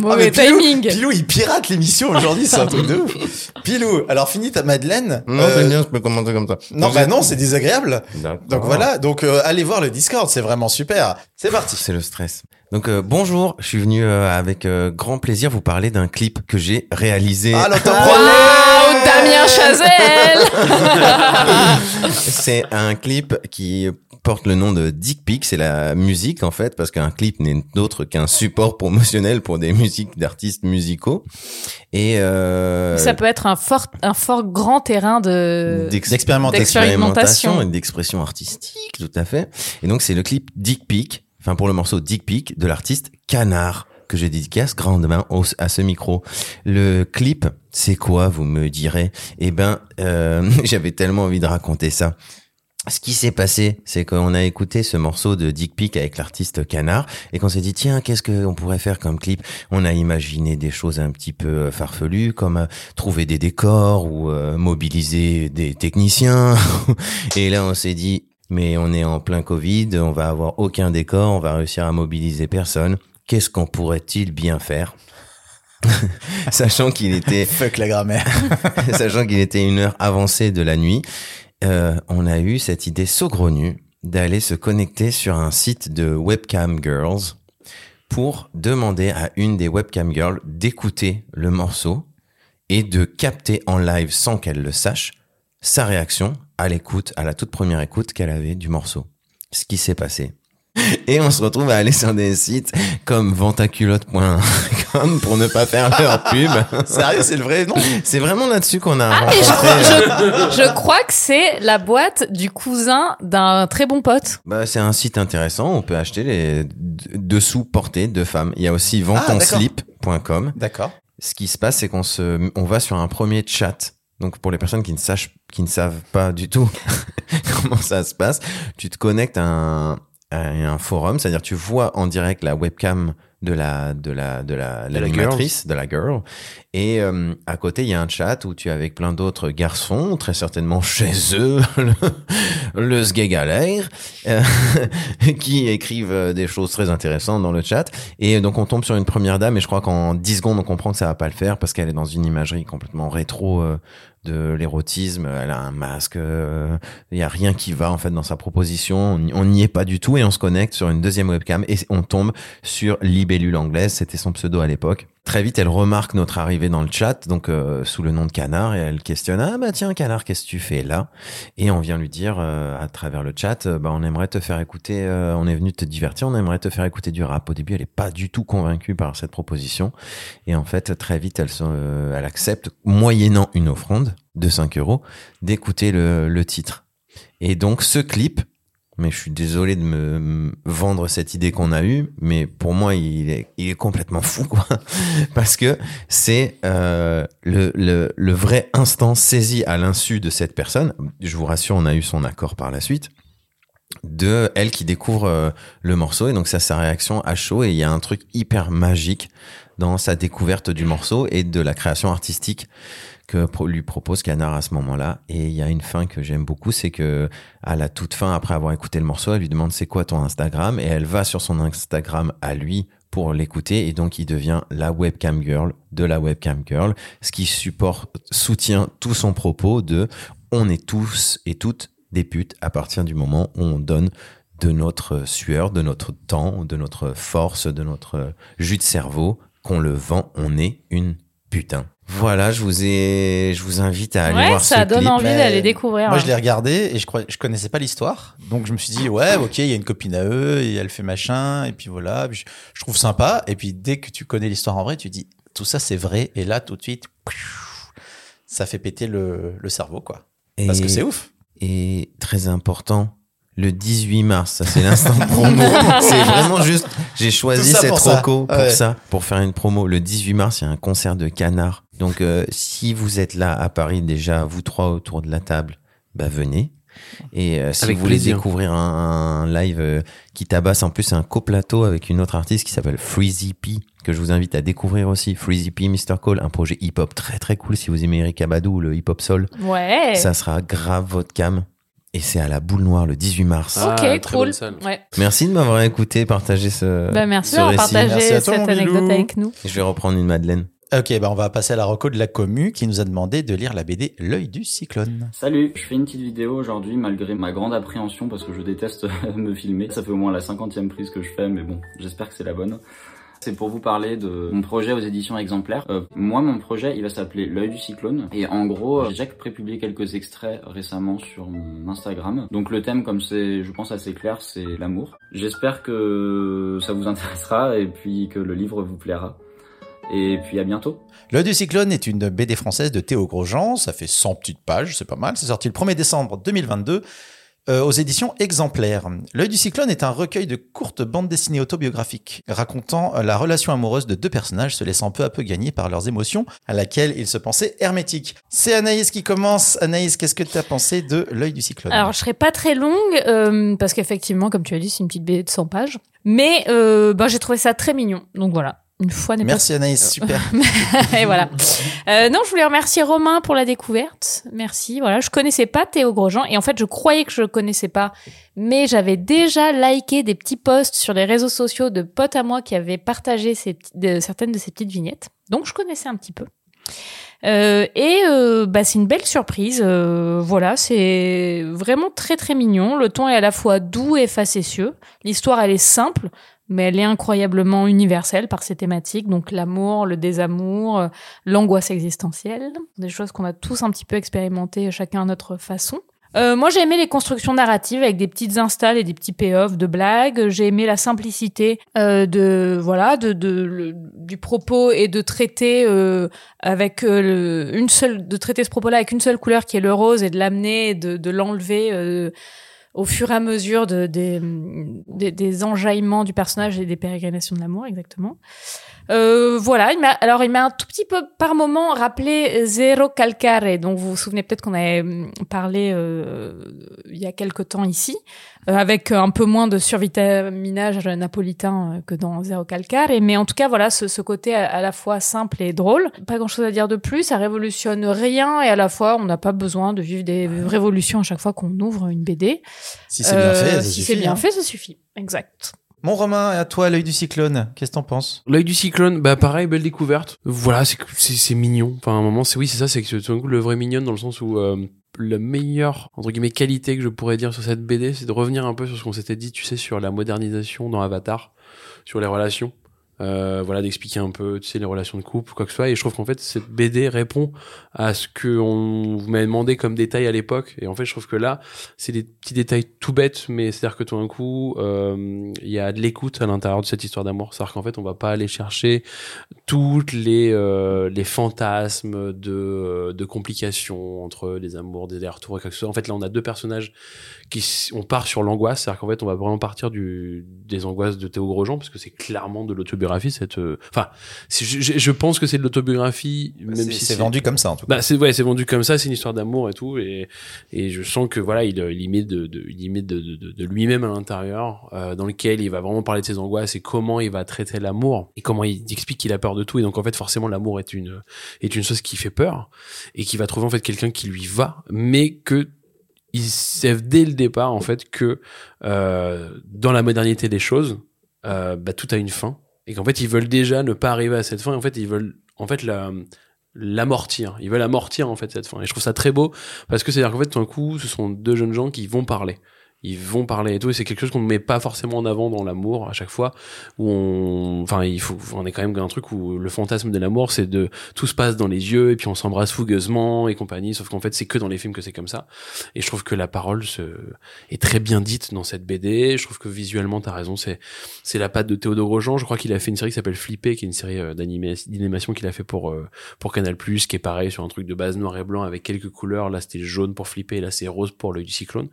Mauvais Ah, timing. Pilou, il pirate l'émission aujourd'hui, c'est un truc de ouf. Pilou, alors finis ta Madeleine. Non, Euh, c'est bien, je peux commenter comme ça. non, bah non, c'est désagréable. D'accord. Donc voilà, donc euh, allez voir le Discord, c'est vraiment super. C'est parti. C'est le stress. Donc euh, bonjour, je suis venu euh, avec euh, grand plaisir vous parler d'un clip que j'ai réalisé. Ah, Damien Chazelle C'est un clip qui porte le nom de Dick Pic, c'est la musique en fait, parce qu'un clip n'est autre qu'un support promotionnel pour des musiques d'artistes musicaux. Et euh, Ça peut être un fort, un fort grand terrain de... d'ex- D'expérimentation. D'expérimentation. et d'expression artistique, tout à fait. Et donc c'est le clip Dick Pic, enfin pour le morceau Dick Pic de l'artiste Canard que je dédicace grandement au- à ce micro. Le clip C'est quoi, vous me direz? Eh ben, euh, j'avais tellement envie de raconter ça. Ce qui s'est passé, c'est qu'on a écouté ce morceau de Dick Pic avec l'artiste Canard et qu'on s'est dit tiens qu'est-ce qu'on pourrait faire comme clip? On a imaginé des choses un petit peu euh, farfelues comme euh, trouver des décors ou euh, mobiliser des techniciens. et là on s'est dit mais on est en plein Covid, on va avoir aucun décor, on va réussir à mobiliser personne. Qu'est-ce qu'on pourrait-il bien faire? Sachant qu'il était Fuck la grammaire. sachant qu'il était une heure avancée de la nuit, euh, on a eu cette idée saugrenue d'aller se connecter sur un site de webcam girls pour demander à une des webcam girls d'écouter le morceau et de capter en live sans qu'elle le sache sa réaction à l'écoute, à la toute première écoute qu'elle avait du morceau. Ce qui s'est passé. Et on se retrouve à aller sur des sites comme ventaculotte.com pour ne pas faire leur pub. Sérieux, c'est le vrai nom? C'est vraiment là-dessus qu'on a Ah, mais je rencontré. crois, je, je crois que c'est la boîte du cousin d'un très bon pote. Bah, c'est un site intéressant. On peut acheter les dessous portés de femmes. Il y a aussi Ah, ventonslip.com. D'accord. Ce qui se passe, c'est qu'on se, on va sur un premier chat. Donc, pour les personnes qui ne sachent, qui ne savent pas du tout comment ça se passe, tu te connectes à un, à un forum, c'est-à-dire tu vois en direct la webcam de la de la de la la l'animatrice de la girl. Et euh, à côté il y a un chat où tu es avec plein d'autres garçons très certainement chez eux le, le euh, qui écrivent euh, des choses très intéressantes dans le chat. Et donc on tombe sur une première dame et je crois qu'en 10 secondes on comprend que ça va pas le faire parce qu'elle est dans une imagerie complètement rétro euh, de l'érotisme, elle a un masque, euh, il y a rien qui va en fait dans sa proposition, on n'y- on n'y est pas du tout et on se connecte sur une deuxième webcam et on tombe sur Libellule anglaise, c'était son pseudo à l'époque. Très vite, elle remarque notre arrivée dans le chat, donc euh, sous le nom de Canard, et elle questionne ah bah tiens Canard, qu'est-ce que tu fais là? Et on vient lui dire euh, à travers le chat, euh, bah on aimerait te faire écouter, on est venu te divertir, on aimerait te faire écouter du rap. Au début, elle est pas du tout convaincue par cette proposition, et en fait très vite, elle accepte moyennant une offrande de 5 euros d'écouter le titre. Et donc ce clip, mais je suis désolé de me vendre cette idée qu'on a eue, mais pour moi il est, complètement fou quoi, parce que c'est euh, le vrai instant saisi à l'insu de cette personne. Je vous rassure, on a eu son accord par la suite. De elle qui découvre euh, le morceau. Et donc ça sa réaction à chaud. Et il y a un truc hyper magique dans sa découverte du morceau et de la création artistique que lui propose Canard à ce moment-là. Et il y a une fin que j'aime beaucoup, c'est que à la toute fin, après avoir écouté le morceau, elle lui demande c'est quoi ton Instagram? Et elle va sur son Instagram à lui pour l'écouter et donc il devient la webcam girl de la webcam girl, ce qui soutient tout son propos de on est tous et toutes des putes à partir du moment où on donne de notre sueur, de notre temps, de notre force, de notre jus de cerveau, qu'on le vend, on est une putain. Voilà, je vous ai, je vous invite à aller Ouais, voir ça ce donne clip. envie d'aller découvrir. Moi, hein. je l'ai regardé et je crois, je connaissais pas l'histoire. Donc, je me suis dit, ouais, ok, il y a une copine à eux et elle fait machin. Et puis voilà, Puis je, je trouve sympa. Et puis, dès que tu connais l'histoire en vrai, tu dis, tout ça, c'est vrai. Et là, tout de suite, ça fait péter le, le cerveau, quoi. Parce Et- que c'est ouf. Et très important, le 18 mars, ça c'est l'instant promo. c'est vraiment juste, j'ai choisi cette pour ça. roco pour Ouais. ça, pour faire une promo. Le 18 mars, il y a un concert de canard. Donc, euh, si vous êtes là à Paris déjà, vous trois autour de la table, bah venez. Et euh, si Avec vous voulez plaisir. découvrir un, un live euh, qui tabasse, en plus c'est un coplateau avec une autre artiste qui s'appelle Freezy P, que je vous invite à découvrir aussi. Freezy P, Mr. Cole, un projet hip-hop très très cool si vous aimez Eric Abadou, le hip-hop soul. Ouais. Ça sera grave votre cam. Et c'est à la boule noire le 18 mars. Ah, ok, très cool. Ouais. Merci de m'avoir écouté, partager ce, Bah, merci d'avoir partagé cette anecdote avec nous. Je vais reprendre une Madeleine. Ok, bah, on va passer à la reco de la commu qui nous a demandé de lire la BD L'œil du cyclone. Salut, je fais une petite vidéo aujourd'hui malgré ma grande appréhension parce que je déteste me filmer. Ça fait au moins la cinquantième prise que je fais, mais bon, j'espère que c'est la bonne. C'est pour vous parler de mon projet aux éditions exemplaires. Euh, moi, mon projet, il va s'appeler L'œil du cyclone. Et en gros, euh, j'ai déjà prépublié quelques extraits récemment sur mon Instagram. Donc le thème, comme c'est, je pense, assez clair, c'est l'amour. J'espère que ça vous intéressera et puis que le livre vous plaira. Et puis à bientôt. L'œil du cyclone est une BD française de Théo Grosjean. Ça fait 100 petites pages, c'est pas mal. C'est sorti le 1er décembre 2022. Euh, aux éditions Exemplaires. L'œil du cyclone est un recueil de courtes bandes dessinées autobiographiques racontant euh, la relation amoureuse de deux personnages se laissant peu à peu gagner par leurs émotions à laquelle ils se pensaient hermétiques. C'est Anaïs qui commence. Anaïs, qu'est-ce que tu as pensé de l'œil du cyclone? Alors, je serai pas très longue euh, parce qu'effectivement, comme tu as dit, c'est une petite BD de 100 pages. Mais bah, j'ai trouvé ça très mignon. Donc voilà, une fois n'est pas Merci Anaïs, super. et voilà. Euh, non, je voulais remercier Romain pour la découverte. Merci. Voilà, je connaissais pas Théo Grosjean et en fait, je croyais que je le connaissais pas, mais j'avais déjà liké des petits posts sur les réseaux sociaux de potes à moi qui avaient partagé ces petits- de- certaines de ces petites vignettes. Donc, je connaissais un petit peu. Euh, et euh, bah, c'est une belle surprise. Euh, voilà, c'est vraiment très très mignon. Le ton est à la fois doux et facétieux. L'histoire, elle est simple, mais elle est incroyablement universelle par ses thématiques. Donc l'amour, le désamour, euh, l'angoisse existentielle, des choses qu'on a tous un petit peu expérimentées chacun à notre façon. Euh, moi, j'ai aimé les constructions narratives avec des petites installs et des petits payoffs de blagues. J'ai aimé la simplicité euh, de voilà de, de du propos et de traiter euh, avec euh, le- une seule de traiter ce propos-là avec une seule couleur qui est le rose et de l'amener, de, de l'enlever euh, au fur et à mesure de, des, des, des enjaillements du personnage et des pérégrinations de l'amour, exactement. Euh, voilà, il m'a, alors il m'a un tout petit peu par moment rappelé Zero Calcare, donc vous vous souvenez peut-être qu'on avait hum, parlé euh, il y a quelque temps ici, euh, avec un peu moins de survitaminage napolitain euh, que dans Zero Calcare, mais en tout cas voilà ce, ce côté à, à la fois simple et drôle. Pas grand-chose à dire de plus, ça révolutionne rien et à la fois on n'a pas besoin de vivre des révolutions à chaque fois qu'on ouvre une BD. Si c'est bien Euh, fait, ça si suffit, c'est bien hein. fait, ça suffit. Exact. Mon Romain, à toi, l'œil du cyclone. Qu'est-ce que t'en penses? L'œil du cyclone, bah pareil, belle découverte. Voilà, c'est mignon. Enfin, à un moment, c'est oui, c'est ça, c'est tout d'un coup, le vrai mignonne dans le sens où euh, la meilleure entre guillemets qualité que je pourrais dire sur cette BD, c'est de revenir un peu sur ce qu'on s'était dit, tu sais, sur la modernisation dans Avatar, sur les relations. Euh, voilà, d'expliquer un peu, tu sais, les relations de couple, quoi que ce soit. Et je trouve qu'en fait, cette BD répond à ce que on vous m'avez demandé comme détail à l'époque. Et en fait, je trouve que là, c'est des petits détails tout bêtes, mais c'est-à-dire que tout d'un coup, euh, il y a de l'écoute à l'intérieur de cette histoire d'amour. C'est-à-dire qu'en fait, on va pas aller chercher toutes les euh, les fantasmes de euh, de complications entre les amours, des allers-retours et quoi que ce soit. En fait, là, on a deux personnages qui on part sur l'angoisse, c'est-à-dire qu'en fait, on va vraiment partir du des angoisses de Théo Grosjean parce que c'est clairement de l'autobiographie. Cette, euh, enfin, je, pense que c'est de l'autobiographie, même C'est si c'est vendu comme ça, en tout cas. bah c'est ouais, c'est vendu comme ça, c'est une histoire d'amour et tout, et et je sens que voilà, il, il y met de, de il y met de, de, lui-même à l'intérieur, euh, dans lequel il va vraiment parler de ses angoisses et comment il va traiter l'amour et comment il explique qu'il a peur de tout et donc en fait forcément l'amour est une est une chose qui fait peur et qui va trouver en fait quelqu'un qui lui va, mais que il sait dès le départ en fait que euh, dans la modernité des choses, euh, bah, tout a une fin et qu'en fait ils veulent déjà ne pas arriver à cette fin. En fait ils veulent en fait la l'amortir. Ils veulent amortir en fait cette fin. Et je trouve ça très beau parce que c'est à dire qu'en fait tout d'un coup ce sont deux jeunes gens qui vont parler. Ils vont parler et tout, et c'est quelque chose qu'on ne met pas forcément en avant dans l'amour à chaque fois. Où on, enfin, il faut, on est quand même un truc où le fantasme de l'amour, c'est de tout se passe dans les yeux et puis on s'embrasse fougueusement et compagnie. Sauf qu'en fait, c'est que dans les films que c'est comme ça. Et je trouve que la parole se, est très bien dite dans cette BD. Je trouve que visuellement, t'as raison, c'est, c'est la patte de Théodore Grosjean. Je crois qu'il a fait une série qui s'appelle Flipper, qui est une série euh, d'animation qu'il a fait pour euh, pour Canal+, qui est pareil sur un truc de base noir et blanc avec quelques couleurs. Là, c'était jaune pour Flipper, là, c'est rose pour l'œil du cyclone.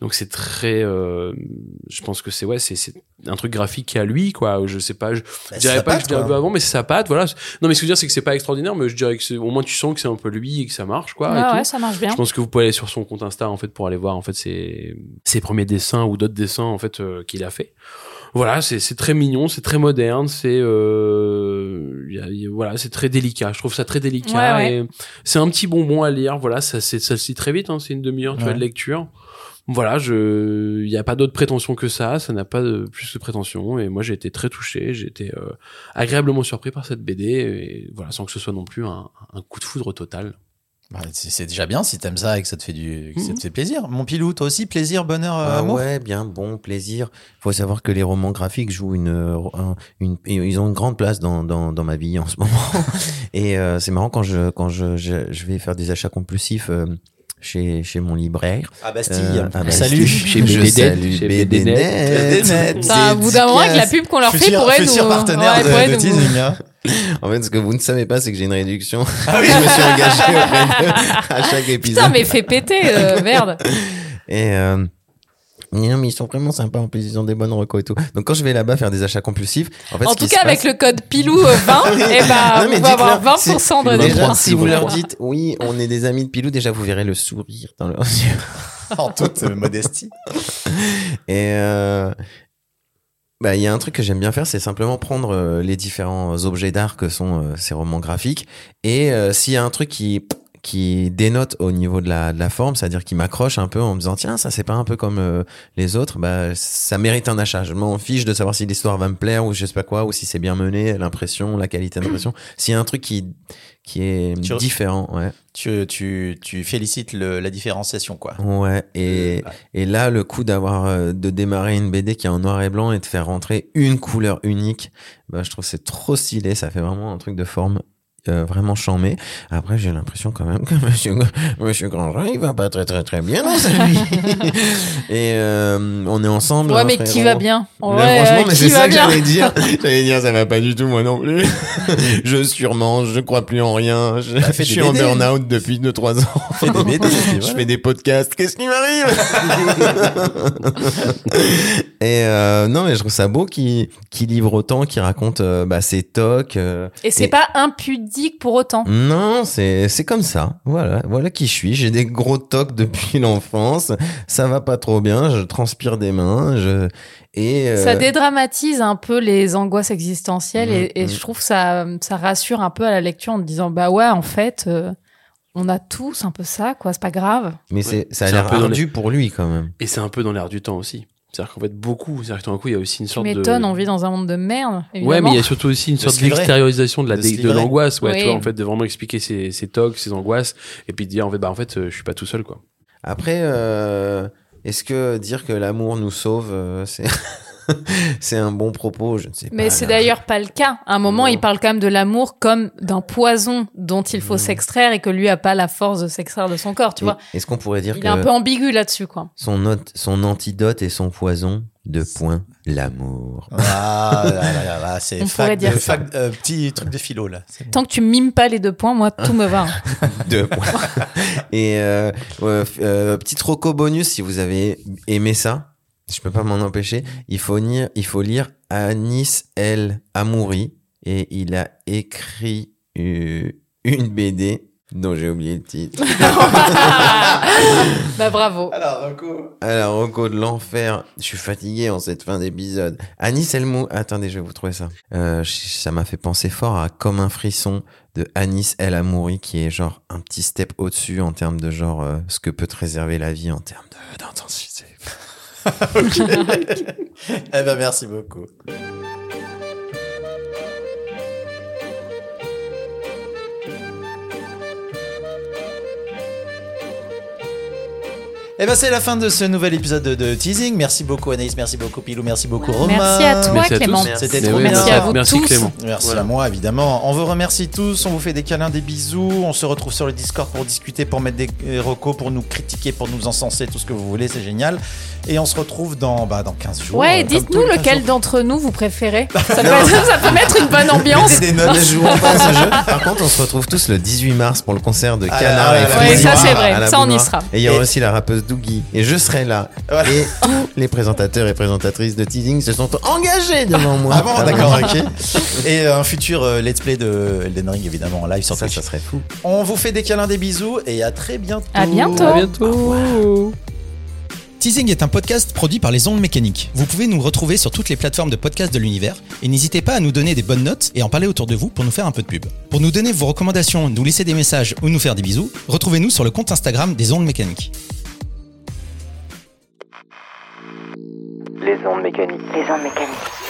Donc c'est très, euh, je pense que c'est ouais, c'est c'est un truc graphique qui a lui quoi. Je sais pas, je, Bah, je dirais pas que je dirais un peu avant, mais c'est sa patte, voilà. Non, mais ce que je veux dire, c'est que c'est pas extraordinaire, mais je dirais que c'est au moins tu sens que c'est un peu lui et que ça marche quoi. et Ah tout. ouais, ça marche bien. Je pense que vous pouvez aller sur son compte Insta en fait pour aller voir en fait ses, ses premiers dessins ou d'autres dessins en fait euh, qu'il a fait. Voilà, c'est c'est très mignon, c'est très moderne, c'est euh, y a- y a- voilà, c'est très délicat. Je trouve ça très délicat Ouais, c'est un petit bonbon à lire. Voilà, ça c'est ça se lit très vite, hein, c'est une demi-heure tu vois Ouais. de lecture. Voilà, je, il y a pas d'autre prétention que ça, ça n'a pas de plus de prétention et moi j'ai été très touché, j'ai été euh, agréablement surpris par cette BD et voilà, sans que ce soit non plus un, un coup de foudre total. Bah, c'est déjà bien si t'aimes ça et que ça te fait du, que ça Mhm. te fait plaisir. Mon pilou, toi aussi, plaisir, bonheur, euh, Ah amour. ouais, bien, bon, plaisir. Faut savoir que les romans graphiques jouent une, euh, un- une, ils ont une grande place dans, dans, dans ma vie en ce moment. Et euh, c'est marrant quand je, quand je, je, je vais faire des achats compulsifs euh, chez, chez mon libraire. À Bastille. Euh, à Salut. Bastille. Chez salue chez BD BD Net. Ça, au bout d'un moment, avec la pub qu'on leur Je fait, sûr- pourrait nous. partenaire ouais, de, pourrait de nous- teasing, hein. En fait, ce que vous ne savez pas, c'est que j'ai une réduction. je me suis engagé auprès à chaque épisode. Putain, mais fais péter, euh, merde. Et, euh, Non, mais ils sont vraiment sympas en plus, ils ont des bonnes recos et tout. Donc quand je vais là-bas faire des achats compulsifs, en fait, En ce tout cas, avec passe- le code PILOU euh, 20, eh ben, Non, on va avoir dites-leur, 20% de Déjà, si vous leur dites, oui, on est des amis de Pilou, déjà vous verrez le sourire dans leurs yeux. en toute euh, modestie. Et euh, bah, il y a un truc que j'aime bien faire, c'est simplement prendre euh, les différents objets d'art que sont euh, ces romans graphiques. Et euh, s'il y a un truc qui qui dénote au niveau de la, de la forme, c'est-à-dire qui m'accroche un peu en me disant tiens ça c'est pas un peu comme euh, les autres, bah ça mérite un achat. Je m'en fiche de savoir si l'histoire va me plaire ou je sais pas quoi ou si c'est bien mené, l'impression, la qualité d'impression. S'il y a un truc qui qui est Tu- différent, ouais. Tu, tu, tu félicites le- la différenciation, quoi. Ouais, et, et là, le coup d'avoir, euh, de démarrer une BD qui est en noir et blanc et de faire rentrer une couleur unique, bah, je trouve c'est trop stylé, ça fait vraiment un truc de forme euh, vraiment charmé. Après, j'ai l'impression quand même que Monsieur, Monsieur Grandjean, il va pas très très très bien dans sa vie. et euh, on est ensemble. Ouais, hein, mais qui frérot. va bien Là, Ouais, franchement, euh, mais qui c'est ça que j'allais dire. J'allais dire, ça va pas du tout, moi non plus. je surmange, je crois plus en rien. Je, Bah, je suis en burn-out depuis 2-3 ans. Fais des BD, et je voilà. fais des podcasts. Qu'est-ce qui m'arrive Et euh, non, mais je trouve ça beau qui qui livre autant, qui raconte euh, bah, ses tocs. euh, Et c'est pas pour autant. non, c'est c'est comme ça. Voilà, voilà qui je suis. J'ai des gros tocs depuis l'enfance. Ça va pas trop bien. Je transpire des mains. Je et euh, Ça dédramatise un peu les angoisses existentielles et, Mhm, et mhm. je trouve ça ça rassure un peu à la lecture en te disant bah ouais en fait euh, on a tous un peu ça quoi c'est pas grave. mais c'est ça a C'est un l'air ardu pour lui quand même. Et c'est un peu dans l'air du temps aussi. C'est-à-dire qu'en fait, beaucoup, c'est-à-dire que tout d'un coup, il y a aussi une Tu sorte de. on vit dans un monde de merde évidemment. Ouais, mais il y a surtout aussi une sorte d'extériorisation de la De l'angoisse, ouais, Oui. tu vois, en fait, de vraiment expliquer ses, ses tocs, ses angoisses, et puis de dire, en fait, bah, en fait, euh, je suis pas tout seul, quoi. Après, euh, est-ce que dire que l'amour nous sauve, euh, c'est c'est un bon propos Je ne sais pas. Mais c'est d'ailleurs pas le cas. À un moment, Non. il parle quand même de l'amour comme d'un poison dont il faut Mhm. s'extraire et que lui a pas la force de s'extraire de son corps, tu Et vois. Est-ce qu'on pourrait dire Il que est un peu ambigu là-dessus, quoi. son, note, son antidote et son poison, de point, l'amour. Ah, là, là, là, là, c'est On fac de- euh, petit truc de philo, là. Bon. Tant que tu mimes pas les deux points, moi, tout me va. hein. Deux points. Et euh, euh, petit troco bonus, si vous avez aimé ça, je peux pas m'en empêcher, il faut lire, il faut lire Anis El Amouri et il a écrit euh, une BD dont j'ai oublié le titre. bah bravo. Alors, Rocco. Alors, Rocco de l'enfer, je suis fatigué en cette fin d'épisode. Anis Elmou, attendez, je vais vous trouver ça. Euh, ça m'a fait penser fort à Comme un frisson de Anis El Amouri, qui est genre un petit step au-dessus en termes de genre euh, ce que peut te réserver la vie en termes d'intensité. Eh ben, merci beaucoup. Eh ben c'est la fin de ce nouvel épisode de, de teasing. Merci beaucoup Anaïs, merci beaucoup Pilou, merci beaucoup Romain. Merci à toi, Merci Clément. tous. C'était trop oui, bien. Merci à vous Merci tous. Clément. Merci Voilà. à moi évidemment. On vous remercie tous, on vous fait des câlins, des bisous. On se retrouve sur le Discord pour discuter, pour mettre des euh, recos, pour nous critiquer, pour nous encenser, tout ce que vous voulez, c'est génial. Et on se retrouve dans, bah, dans 15 jours. Ouais, euh, dites-nous tous les 15 lequel d'entre nous vous préférez. Ça peut, ça peut mettre une bonne ambiance. Mettez des notes. Jouons pas à ce jeu. Par contre, on se retrouve tous le 18 mars pour le concert de Ah, Canard là, et là, là, Freddy Ouais, ça, c'est vrai. Ça, on y sera. Et il y aura Et- aussi la rappeuse Et je serai là. Voilà. Et tous les présentateurs et présentatrices de teasing se sont engagés devant moi. Ah bon, d'accord, ok. Et un futur euh, let's play de Elden Ring évidemment en live sur Ça, Twitch. ça serait fou. On vous fait des câlins, des bisous et à très bientôt. À bientôt. À bientôt. Teasing est un podcast produit par les ondes mécaniques. Vous pouvez nous retrouver sur toutes les plateformes de podcast de l'univers et n'hésitez pas à nous donner des bonnes notes et en parler autour de vous pour nous faire un peu de pub. Pour nous donner vos recommandations, nous laisser des messages ou nous faire des bisous, retrouvez-nous sur le compte Instagram des ondes mécaniques. Les ondes mécaniques. Les ondes mécaniques.